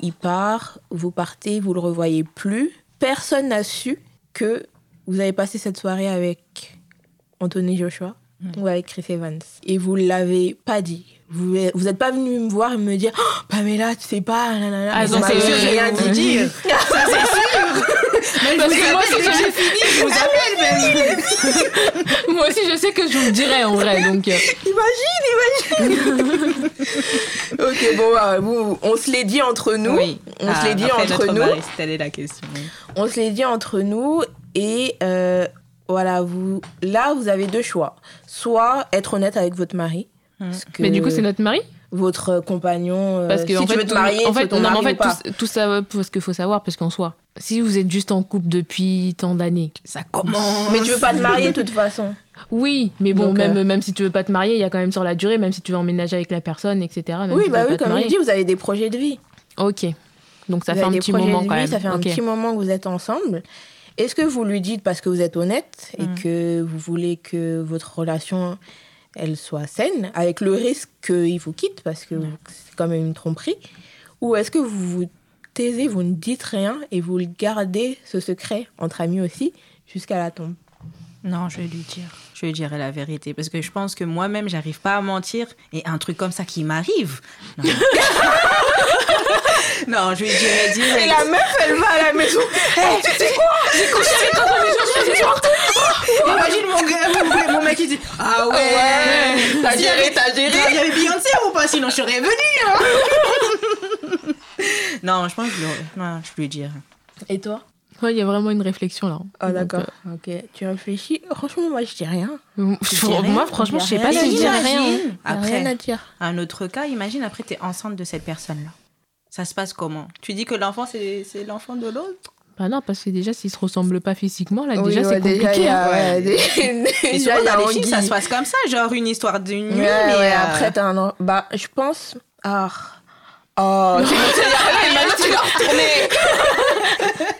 Il part, vous partez, vous le revoyez plus. Personne n'a su que vous avez passé cette soirée avec Anthony Joshua ou avec Chris Evans. Et vous ne l'avez pas dit. Vous n'êtes pas venu me voir et me dire oh, Pamela, tu sais pas. nanana. Ah, Vous donc m'avez c'est- rien vous dit. dire. Ça, c'est sûr Parce que moi, si j'ai fini, je vous appelle, même. Moi aussi, je sais que je vous le dirais en vrai. Donc, euh, Imagine, imagine. ok, bon, bah, vous- on se l'est dit entre nous. On Ah, se l'est dit entre nous. Telle est la question. oui. On se l'est dit entre nous et euh, voilà, vous, là, vous avez deux choix. Soit être honnête avec votre mari. Que mais du coup, c'est notre mari Votre compagnon, euh, Parce que si en tu fait, veux te marier, en fait, ton non, mais en mari fait, ou pas. tout, tout ça, parce qu'il faut savoir, parce qu'en soi, si vous êtes juste en couple depuis tant d'années, Ça commence. Mais tu veux pas te marier de toute façon. oui, mais bon, Donc, même, euh, même si tu veux pas te marier, il y a quand même sur la durée, même si tu veux emménager avec la personne, etc. Même oui, si bah oui, comme je dis, vous avez des projets de vie. Ok, donc ça vous fait un petit moment quand vie, même. ça fait un petit moment que vous êtes ensemble. Est-ce que vous lui dites parce que vous êtes honnête et Mm. que vous voulez que votre relation elle soit saine, avec le risque qu'il vous quitte parce que c'est quand même une tromperie, ou est-ce que vous vous taisez, vous ne dites rien et vous le gardez ce secret entre amis aussi jusqu'à la tombe? Non, je vais lui dire. Je lui dirai la vérité. Parce que je pense que moi-même, j'arrive pas à mentir. Et un truc comme ça qui m'arrive. Non. non, je lui dirai direct. Et la meuf, elle va à la maison. Hey, tu sais quoi? J'ai couché avec Anthony Joshua ce soir. Imagine mon, gars, mon, mon mec qui dit Ah ouais, Ouais, t'as géré, t'as géré. Il y avait Beyoncé ou pas? Sinon je serais venue. hein. non, je pense que je, lui- non, je lui dirai. Et toi? Ouais, il y a vraiment une réflexion là. Ah d'accord. Ok. Tu réfléchis. Franchement, moi, je dis rien. euh, je- rien, moi, franchement, je sais pas si je dis rien. Après, rien à dire. un autre cas, imagine après tu es enceinte de cette personne-là. Ça se passe comment? Tu dis que l'enfant c'est l'enfant de l'autre? Bah non, parce que déjà, s'ils se ressemblent pas physiquement, là, Oui, déjà, ouais, c'est compliqué. il y a- hein. ouais, dé- Et déjà, souvent dans les films, ça se passe comme ça, genre une histoire d'une nuit. Ouais, mais ouais, euh, après, t'as un... an- Bah, je pense... Ah... Oh, me tu l'as retourné.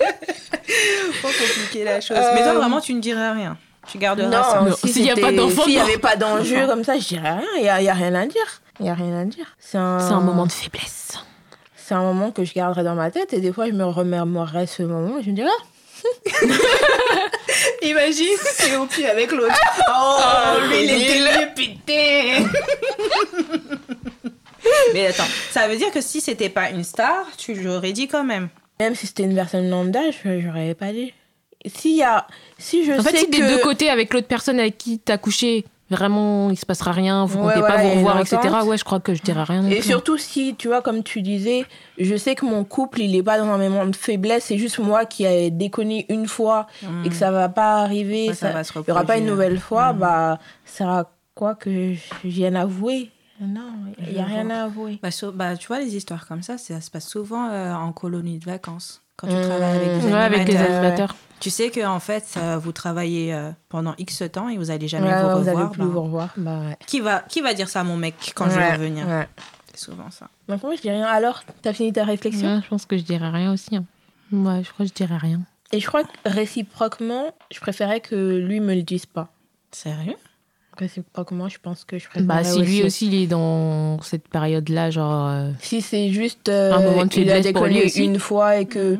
compliquer la chose. Euh, Mais toi vraiment tu ne dirais rien. Tu garderas ça. Non, Non, si s'il y a pas d'enfant, S'il n'y avait pas d'enjeu comme ça, je dirais rien. Il n'y a, y a rien à dire. Il n'y a rien à dire. C'est un... Moment de faiblesse. C'est un moment que je garderai dans ma tête et des fois, je me remémorerai ce moment et je me dirai... Ah, Imagine, c'est au pied avec l'autre. Oh, lui, il était putain. Mais attends, ça veut dire que si c'était pas une star, tu l'aurais dit quand même. Même si c'était une personne lambda, je n'aurais pas dit. S'il y a... Si je En sais fait, si que... des deux côtés, avec l'autre personne avec qui t'as couché, vraiment, il se passera rien, vous Ouais, comptez voilà, pas vous revoir, etc. Ouais, je crois que je dirais rien. Et plus. surtout si, tu vois, comme tu disais, je sais que mon couple, il n'est pas dans un moment de faiblesse, c'est juste moi qui ai déconné une fois et que ça va pas arriver, Ouais, ça ça, va se il n'y aura pas une nouvelle fois, Mhm. bah, ça sert à quoi que je vienne avouer? Non, il n'y a rien à avouer. Bah, so- bah, tu vois, les histoires comme ça, ça se passe souvent euh, en colonie de vacances. Quand tu Mmh. travailles avec des Ouais, avec les animateurs. animateurs. Tu sais que en fait, euh, vous travaillez euh, pendant X temps et vous allez jamais Ouais, vous ouais, revoir. allez plus bah, vous revoir. Bah, ouais. qui, va, qui va dire ça à mon mec quand je vais revenir? ouais. C'est souvent ça. Donc, moi, je dis rien. Alors, t'as fini ta réflexion? Ouais, je pense que je dirais rien aussi. hein. Ouais, je crois que je dirais rien. Et je crois que réciproquement, je préférais que lui me le dise pas. Sérieux? Réciproquement, je pense que je préférais Bah, si lui aussi, il est dans cette période-là, genre. euh, Si c'est juste euh, Un moment de faiblesse pour lui aussi. une fois et que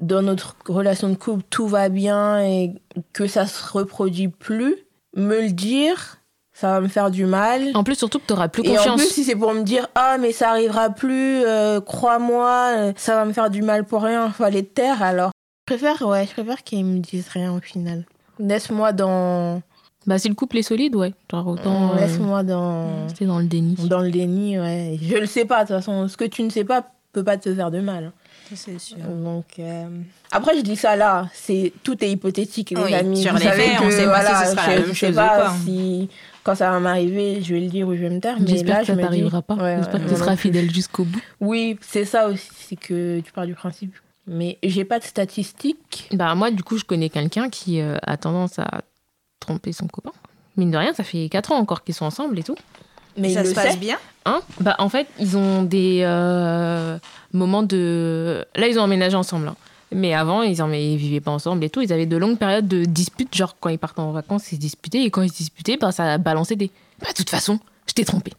dans notre relation de couple, tout va bien et que ça se reproduit plus, me le dire, ça va me faire du mal. En plus, surtout que tu auras plus Et en confiance. plus, si c'est pour me dire, ah, mais ça arrivera plus, euh, crois-moi, euh, ça va me faire du mal pour rien, faut aller te taire alors. Je préfère, ouais, je préfère qu'ils me disent rien au final. Laisse-moi dans. Bah, si le couple est solide, ouais. Genre, autant. euh, Laisse-moi dans. rester dans le déni. Dans le déni, ouais. Je le sais pas, de toute façon. Ce que tu ne sais pas peut pas te faire de mal. C'est sûr. Donc, euh, Après, je dis ça là, c'est tout est hypothétique, les Oui, amis. sur Vous les faits, on que, sait pas si ce sera la je, même je sais chose ou pas pas. si quand ça va m'arriver, je vais le dire ou je vais me taire. Mais J'espère là, que je ça dis- t'arrivera pas. Ouais, J'espère ouais, que tu seras fidèle jusqu'au bout. Oui, c'est ça aussi, c'est que tu pars du principe. Mais j'ai pas de statistiques. Bah, moi, du coup, je connais quelqu'un qui euh, a tendance à tromper son copain. Mine de rien, ça fait 4 ans encore qu'ils sont ensemble et tout. Mais ça se passe bien? Hein? Bah, en fait, ils ont des euh, moments de. Là, ils ont emménagé ensemble. hein. Mais avant, ils, en... ils vivaient pas ensemble et tout. Ils avaient de longues périodes de disputes. Genre, quand ils partent en vacances, ils se disputaient. Et quand ils se disputaient, bah, ça balançait des. Bah, de toute façon, je t'ai trompé.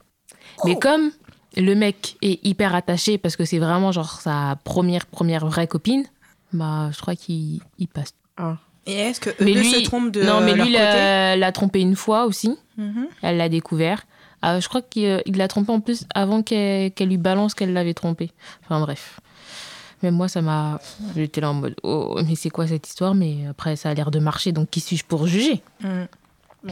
Mais comme le mec est hyper attaché parce que c'est vraiment genre sa première, première vraie copine, bah, je crois qu'il il passe. Et est-ce que eux Mais lui- se trompent de non, mais leur lui, côté? l'a l'a trompé une fois aussi. Mhm. Elle l'a découvert. Ah, je crois qu'il euh, l'a trompé en plus avant qu'elle lui balance qu'elle l'avait trompé. Enfin bref. Même moi, ça m'a. J'étais là en mode Oh, mais c'est quoi cette histoire? Mais après, ça a l'air de marcher, donc qui suis-je pour juger? Mhm.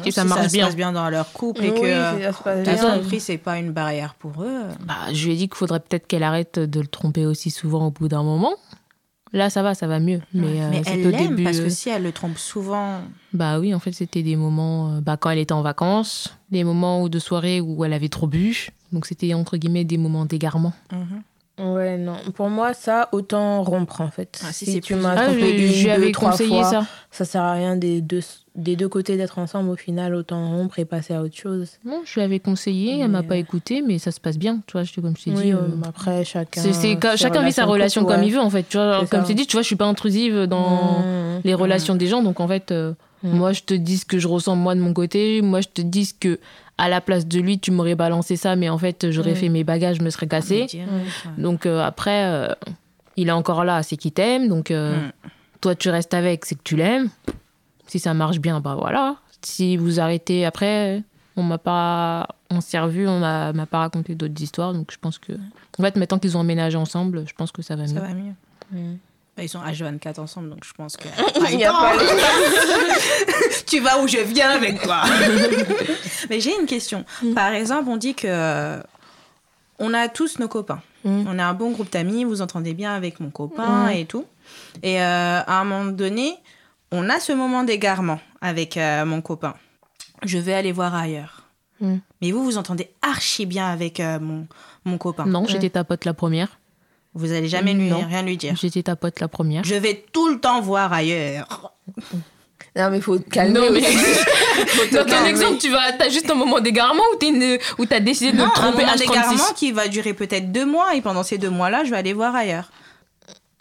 Et ça Si marche se bien. passe bien dans leur couple et Oui, que se passe t'as compris, c'est pas une barrière pour eux. bah, Je lui ai dit qu'il faudrait peut-être qu'elle arrête de le tromper aussi souvent au bout d'un moment. Là, ça va, ça va mieux. Mais, euh, Mais elle au l'aime début. parce que euh, si elle le trompe souvent, Bah oui, en fait, c'était des moments, euh, bah, quand elle était en vacances, des moments de soirée où elle avait trop bu. Donc c'était entre guillemets des moments d'égarement. Mhm. Ouais, non. Pour moi, ça, autant rompre en fait. Ah, si tu plus- m'as Ah, trompé avais deux, trois conseillé fois, ça. ça sert à rien des deux, des deux côtés d'être ensemble. Au final, autant rompre et passer à autre chose. Non, je lui avais conseillé, elle m'a Mais, pas écouté, mais ça se passe bien, tu vois, je, comme je t'ai Oui, dit. euh, après, chacun. chacun vit sa relation couple, comme ouais. il veut, en fait. Tu vois, C'est comme je t'ai dit, tu vois, je suis pas intrusive dans Mmh. les relations des gens, donc en fait, euh, Mm. moi, je te dis ce que je ressens moi de mon côté, moi, je te dis ce que, à la place de lui, tu m'aurais balancé ça, mais en fait, j'aurais Mm. fait mes bagages, je me serais cassé. Donc euh, après, euh, il est encore là, c'est qu'il t'aime. Donc euh, Mm. toi, tu restes avec, c'est que tu l'aimes. Si ça marche bien, bah voilà. Si vous arrêtez après, on m'a pas, on s'est revu, on m'a m'a pas raconté d'autres histoires. Donc je pense que, en fait, maintenant qu'ils ont emménagé ensemble, je pense que ça va mieux. Ça va mieux. Mm. Bah, Ils sont H24 ensemble, donc je pense que. Il y a pas tu vas où je viens avec toi. Mais j'ai une question. Par exemple, on dit que euh, on a tous nos copains. Mm. On a un bon groupe d'amis, vous entendez bien avec mon copain Mm. et tout. Et euh, à un moment donné, on a ce moment d'égarement avec euh, mon copain. Je vais aller voir ailleurs. Mm. Mais vous, vous entendez archi bien avec euh, mon, mon copain. Non, j'étais ta pote la première. Vous allez jamais lui, Non. rien lui dire. J'étais ta pote la première. Je vais tout le temps voir ailleurs. Non, mais faut te calmer. Non, mais-. Faut Dans ton calmer. exemple, tu vas, t'as juste un moment d'égarement ou t'es une- où t'as décidé de Non, te un tromper moment H36 d'égarement qui va durer peut-être deux mois et pendant ces deux mois-là, je vais aller voir ailleurs.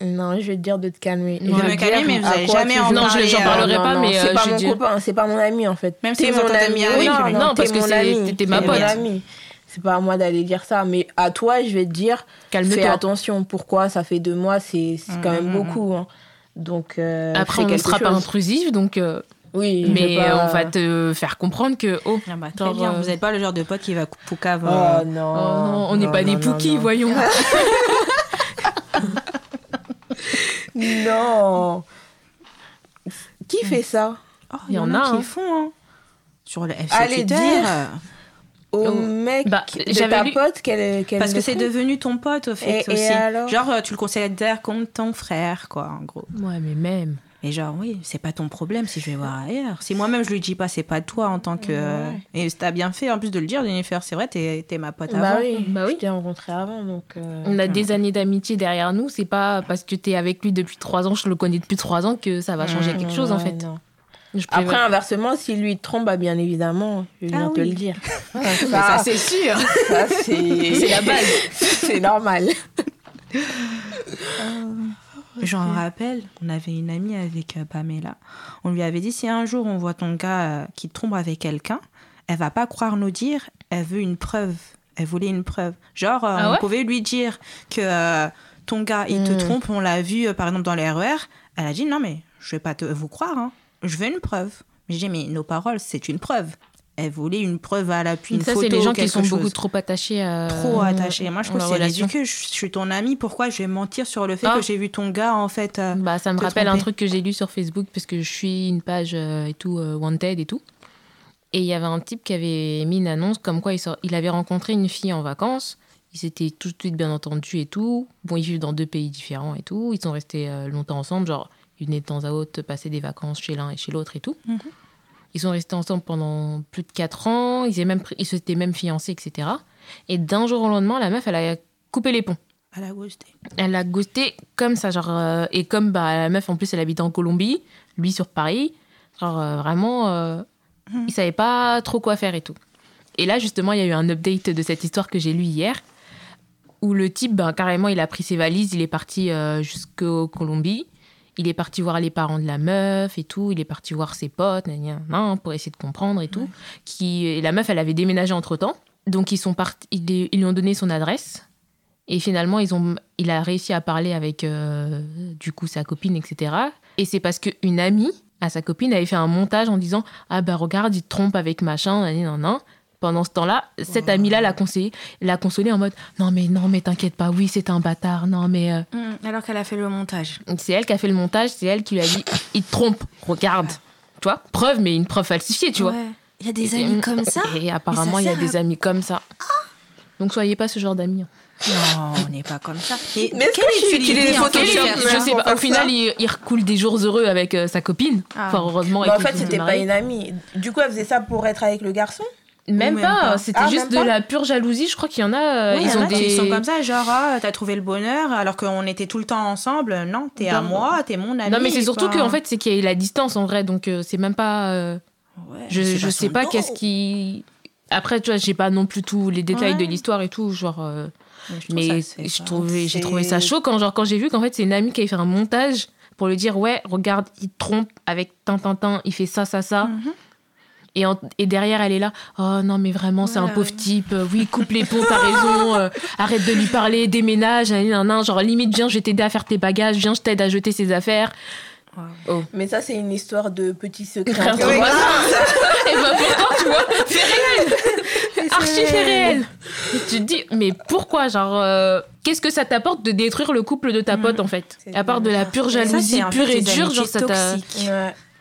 Non, je vais te dire de te calmer. De Je me vais te calmer, mais vous à allez quoi jamais tu en joues. Non, je- parler. j'en euh, parlerai non, pas, non, mais, c'est euh, pas je mon dis- copain, c'est pas mon ami en fait. Même si vous mon ami. bien Oui, non, non, Non, parce que mon c'est- ami. t'étais ma pote. C'est pas à moi d'aller dire ça, mais à toi, je vais te dire, fais attention. Pourquoi ça fait deux mois, c'est quand même Mhm. beaucoup. hein. Donc euh, Après, on ne sera pas intrusif, donc. euh, Oui, mais pas- euh, on va te faire comprendre que. Oh, Ah bah, très bien. euh, Vous n'êtes pas le genre de pote qui va poucave. Oh euh, non. oh non, on n'est non, pas des non, pouquis, voyons. Non. Qui fait ça? Oh, Il y en a, qui hein. font. hein. Sur le FC Allez Twitter, dire. Euh, Au Oh. mec Bah, de j'avais ta lu- pote qu'elle qu'elle Parce que c'est devenu ton pote, au fait, Et- et aussi. alors genre, euh, tu le considères comme ton frère, quoi, en gros. Ouais, mais même. Et genre, oui, c'est pas ton problème si je vais voir ailleurs. Si moi-même je lui dis pas, c'est pas toi en tant que. Ouais. Et t'as bien fait en plus de le dire, Jennifer. C'est vrai, t'es t'es ma pote Bah avant. oui, Bah oui. je t'ai rencontré avant, donc... euh, On a des années d'amitié derrière nous. C'est pas parce que t'es avec lui depuis trois ans, je le connais depuis trois ans, que ça va changer quelque chose, en fait. non. Je Après, inversement, si lui trompe, bah, bien évidemment, je vais Ah te oui. le dire. Ah, Mais ça, ça, c'est sûr. ça, c'est la base. c'est normal. J'en rappelle, on avait une amie avec euh, Pamela. On lui avait dit si un jour on voit ton gars euh, qui tombe avec quelqu'un, elle va pas croire nous dire, elle veut une preuve. Elle voulait une preuve. Genre, euh, Ah on ouais? pouvait lui dire que ton gars, il te Mm. trompe, on l'a vu par exemple dans les RER. Elle a dit non, mais je vais pas te, vous croire, hein. Je veux une preuve. J'ai dit mais nos paroles, c'est une preuve. Elle voulait une preuve à l'appui, une ça, photo c'est les gens qui sont beaucoup trop attachés à. trop attachés. Moi, je trouve leur que c'est ridicule. Je je suis ton ami, pourquoi je vais mentir sur le fait Ah. que j'ai vu ton gars en fait euh, Bah, ça me rappelle un truc que j'ai lu sur Facebook parce que je suis une page euh, et tout, euh, Wanted et tout. Et il y avait un type qui avait mis une annonce comme quoi il, sort- il avait rencontré une fille en vacances. Ils s'étaient tout de suite bien entendus et tout. Bon, ils vivent dans deux pays différents et tout. Ils sont restés euh, longtemps ensemble. Genre, ils venaient de temps à autre passer des vacances chez l'un et chez l'autre et tout. Mhm. Ils sont restés ensemble pendant plus de 4 ans. Ils, étaient même, ils s'étaient même fiancés, etc. Et d'un jour au lendemain, la meuf, elle a coupé les ponts. à la ghosté. Elle l'a ghosté comme ça, genre. euh, et comme bah, la meuf, en plus, elle habite en Colombie, lui sur Paris. Genre, euh, vraiment, euh, il savait pas trop quoi faire et tout. Et là, justement, il y a eu un update de cette histoire que j'ai lu hier, où le type, ben, carrément, il a pris ses valises, il est parti euh, jusqu'au Colombie. Il est parti voir les parents de la meuf et tout. Il est parti voir ses potes, gna, gna, pour essayer de comprendre et tout. Ouais. Qui, et la meuf, elle avait déménagé entre temps. Donc, ils, sont ils, lui ont donné son adresse. Et finalement, ils ont, il a réussi à parler avec, euh, du coup, sa copine, etc. Et c'est parce qu'une amie à sa copine avait fait un montage en disant Ah, bah, regarde, il te trompe avec machin, nan, nan, nan. Pendant ce temps-là, cette amie-là l'a conseillé, l'a consolé en mode Non, mais non, mais t'inquiète pas, oui, c'est un bâtard, non, mais. euh, Mm, Alors qu'elle a fait le montage. c'est elle qui a fait le montage, c'est elle qui lui a dit il te trompe, regarde. Tu vois, preuve, mais une preuve falsifiée, tu vois. Il y a des Et- amis comme ça Et apparemment, il y a des amis comme ça. Donc, soyez pas ce genre d'amis. hein. Non, on n'est pas comme ça. Et Mais quelle que tu utilité en photos fait Je sais pas. Au final, il, il recoule des jours heureux avec euh, sa copine. Ah. Enfin, heureusement. Mais en fait, c'était pas une amie. Du coup, elle faisait ça pour être avec le garçon Même, pas. pas. C'était Ah, juste de la pure jalousie. Je crois qu'il y en a. euh, Oui, ils il y en ont a des. qui sont comme ça, genre, ah, t'as trouvé le bonheur alors qu'on était tout le temps ensemble. Non, t'es à moi, t'es mon ami. Non, mais c'est surtout qu'en fait, c'est qu'il y a eu la distance en vrai. Donc, euh, c'est même pas. euh, ouais, je sais pas qu'est-ce qui. Après, tu vois, j'ai pas non plus tous les détails Ouais. de l'histoire et tout. Genre. euh, Mais, je trouvais, j'ai trouvé ça chaud quand, genre, quand j'ai vu qu'en fait, c'est une amie qui avait fait un montage pour lui dire Ouais, regarde, il te trompe avec Tintintin, il fait ça, ça, ça. Mhm. Et, en- et derrière, elle est là Oh non, mais vraiment, c'est un Voilà, pauvre type. Euh, Oui, coupe les ponts, t'as raison. euh, arrête de lui parler, déménage. nan, nan, nan. Genre, limite, viens, je vais t'aider à faire tes bagages. Viens, je t'aide à jeter ses affaires. Ouais. Mais ça, c'est une histoire de petits secrets. Oui. voisins. et ben pourtant, tu vois, c'est réel. Archi fait réel. Et tu te dis, mais pourquoi Genre, euh, qu'est-ce que ça t'apporte de détruire le couple de ta Mhm. pote, en fait? C'est À part de la pure jalousie, c'est pure et dure, genre ça t'a.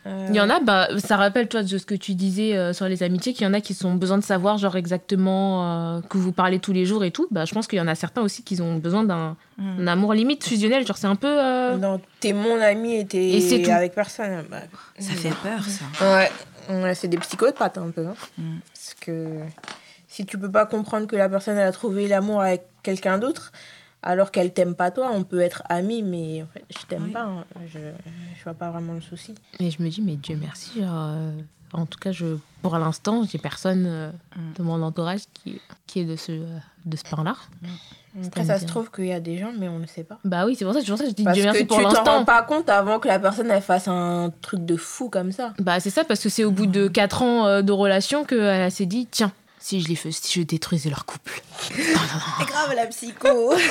Euh, Il y en a, bah, ça rappelle toi de ce que tu disais euh, sur les amitiés, qu'il y en a qui ont besoin de savoir genre exactement euh, que vous parlez tous les jours et tout. Bah, je pense qu'il y en a certains aussi qui ont besoin d'un Mm. un amour limite fusionnel, genre c'est un peu. euh, Non, t'es mon ami et t'es avec personne. Bah, Ça fait peur, ça. Ouais, ouais c'est des psychopathes un peu. hein. Mm. Parce que si tu peux pas comprendre que la personne elle a trouvé l'amour avec quelqu'un d'autre, alors qu'elle t'aime pas toi, on peut être amis, mais en fait, je t'aime Oui. pas. hein. Je, je vois pas vraiment le souci. Et je me dis, mais Dieu merci, genre, euh, en tout cas, je, pour l'instant, j'ai personne euh, Mm. de mon entourage qui, qui est de ce, euh, de ce pain-là. Après, ça se trouve qu'il y a des gens, mais on ne sait pas. Bah oui, c'est pour ça, c'est pour ça que je dis Parce Dieu que merci tu pour t'en rends l'instant. pas compte avant que la personne elle fasse un truc de fou comme ça. Bah c'est ça, parce que c'est au bout de 4 ans euh, de relation qu'elle s'est dit, tiens, si je les fais, si je détruisais leur couple. C'est grave la psycho.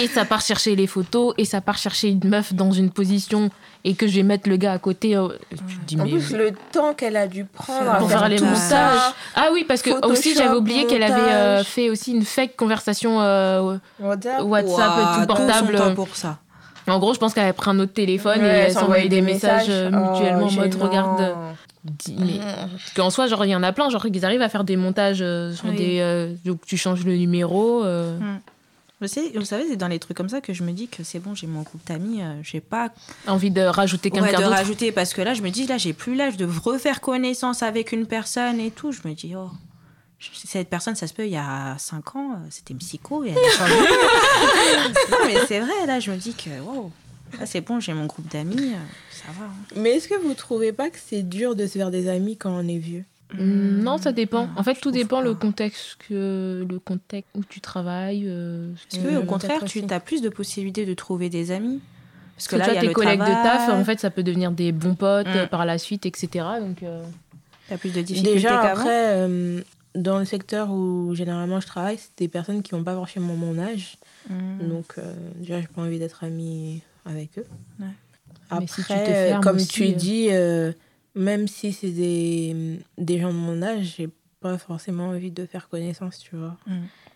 Et ça part chercher les photos, et ça part chercher une meuf dans une position, et que je vais mettre le gars à côté. euh, tu te dis, en mais. plus, le temps qu'elle a dû prendre à pour faire les tout montages. ça, Ah oui, parce que Photoshop, aussi j'avais oublié qu'elle avait euh, fait aussi une fake conversation euh, WhatsApp. Tout tout son portable. temps pour ça. En gros, je pense qu'elle avait pris un autre téléphone Ouais, et elle s'envoyait des messages, euh, Oh, mutuellement en mode regarde. Dis- mais- Parce qu'en soi, genre, il y en a plein, genre, ils arrivent à faire des montages euh, sur Oui. des. euh, donc, tu changes le numéro. euh. Vous savez, vous savez, c'est dans les trucs comme ça que je me dis que c'est bon, j'ai mon groupe d'amis, euh, j'ai pas envie de rajouter ouais, quelqu'un de d'autre. rajouter parce que là, je me dis, là, j'ai plus l'âge de refaire connaissance avec une personne et tout. Je me dis, oh, cette personne, ça se peut, il y a 5 ans, c'était psycho et elle a non, mais c'est vrai, là, je me dis que, wow, là, c'est bon, j'ai mon groupe d'amis, euh, ça va. hein. Mais est-ce que vous trouvez pas que c'est dur de se faire des amis quand on est vieux? Mm, Non, ça dépend. Non, en fait, tout dépend pas. le contexte que le contexte où tu travailles. euh, Parce ce que, que- au contraire, tu as plus de possibilités de trouver des amis? Parce que que là, tu il y vois, a tes le collègues de taf, travail, en fait, ça peut devenir des bons potes Mm. euh, par la suite, etc. Donc, euh, t'as plus de difficultés Déjà, après, euh, dans le secteur où généralement je travaille, c'est des personnes qui n'ont pas forcément mon âge. Mm. Donc, euh, déjà, j'ai pas envie d'être amie avec eux. Ouais. Mais si tu Après, te euh, fermes comme aussi, tu euh. dis, euh, même si c'est des, des gens de mon âge, j'ai pas forcément envie de faire connaissance, tu vois.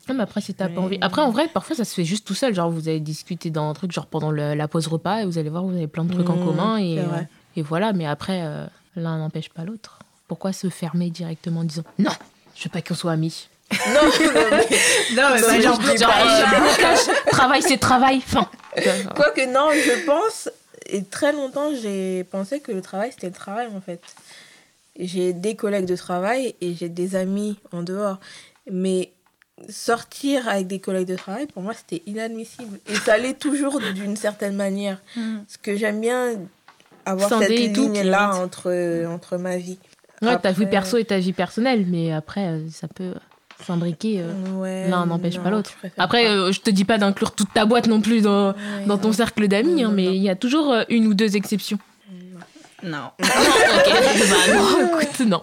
Non, mais après, si t'as pas envie. Après, en vrai, parfois, ça se fait juste tout seul. Genre, vous allez discuter dans un truc, genre pendant le- la pause repas, et vous allez voir, vous avez plein de trucs en Mmh, commun. Et, euh, et voilà, mais après, euh, l'un n'empêche pas l'autre. Pourquoi se fermer directement en disant non, je veux pas qu'on soit amis Non, mais- Non, mais je genre pas. euh, blocage, travail, c'est travail. Fin. Quoique, non, je pense, et très longtemps, j'ai pensé que le travail, c'était le travail, en fait. J'ai des collègues de travail et j'ai des amis en dehors. Mais sortir avec des collègues de travail, pour moi, c'était inadmissible. Et ça l'est toujours d'une certaine manière. Mm. Parce que j'aime bien avoir Scinder cette ligne-là entre, entre ma vie. Ouais, ta vie perso et ta vie personnelle, mais après, euh, ça peut s'imbriquer. euh, Ouais, L'un n'empêche pas non, l'autre. Après, pas. euh, je te dis pas d'inclure toute ta boîte non plus dans, Ouais, dans ton non. cercle d'amis, Non, hein, non, mais non. il y a toujours euh, une ou deux exceptions. Non. ok, bah non, écoute, non.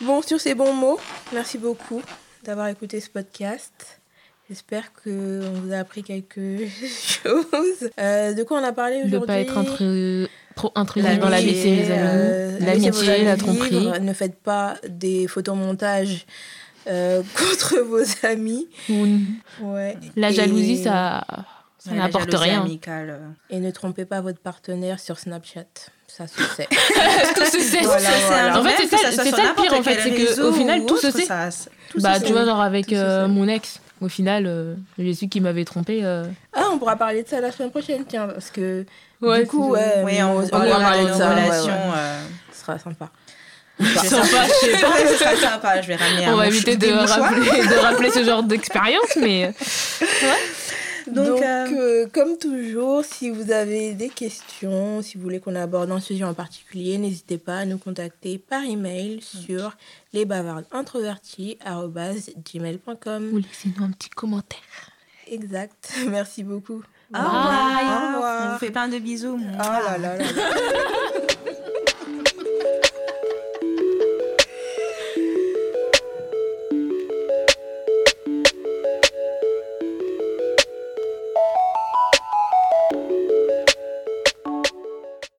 Bon, sur ces bons mots, merci beaucoup d'avoir écouté ce podcast. J'espère qu'on vous a appris quelque chose. Euh, de quoi on a parlé De aujourd'hui pas être intrus- trop intrusif dans L'amitié, les amis. euh, L'amitié, la tromperie. Ne faites pas des photomontages euh, contre vos amis. Ouais. La Et- jalousie, ça, ça Ouais, n'apporte rien. amicale. Et ne trompez pas votre partenaire sur Snapchat. Ça se sait. tout se sait. Voilà, voilà. En fait, c'est ça- le pire, en fait, c'est que, réseau au final, ou tout se sait. ça- tout se Bah, sait. tu vois, genre avec euh, mon ex, au final, euh, j'ai su qu'il m'avait trompé. euh. Ah, on pourra parler de ça la semaine prochaine, tiens, parce que Ouais, du coup, ouais, on, on, on va va parler de de ça. ouais. euh, Ce sera sympa. je Sympa, je sais pas. Ce sera sympa, je vais ramener un On va éviter de rappeler, de rappeler ce genre d'expérience, mais Donc, Donc, euh, euh, comme toujours, si vous avez des questions, si vous voulez qu'on aborde un sujet en particulier, n'hésitez pas à nous contacter par email sur lesbavardeintroverties.gmail.com. ou laissez-nous un petit commentaire. Exact. Merci beaucoup. Au revoir. Au revoir. On vous fait plein de bisous. Oh là là là là.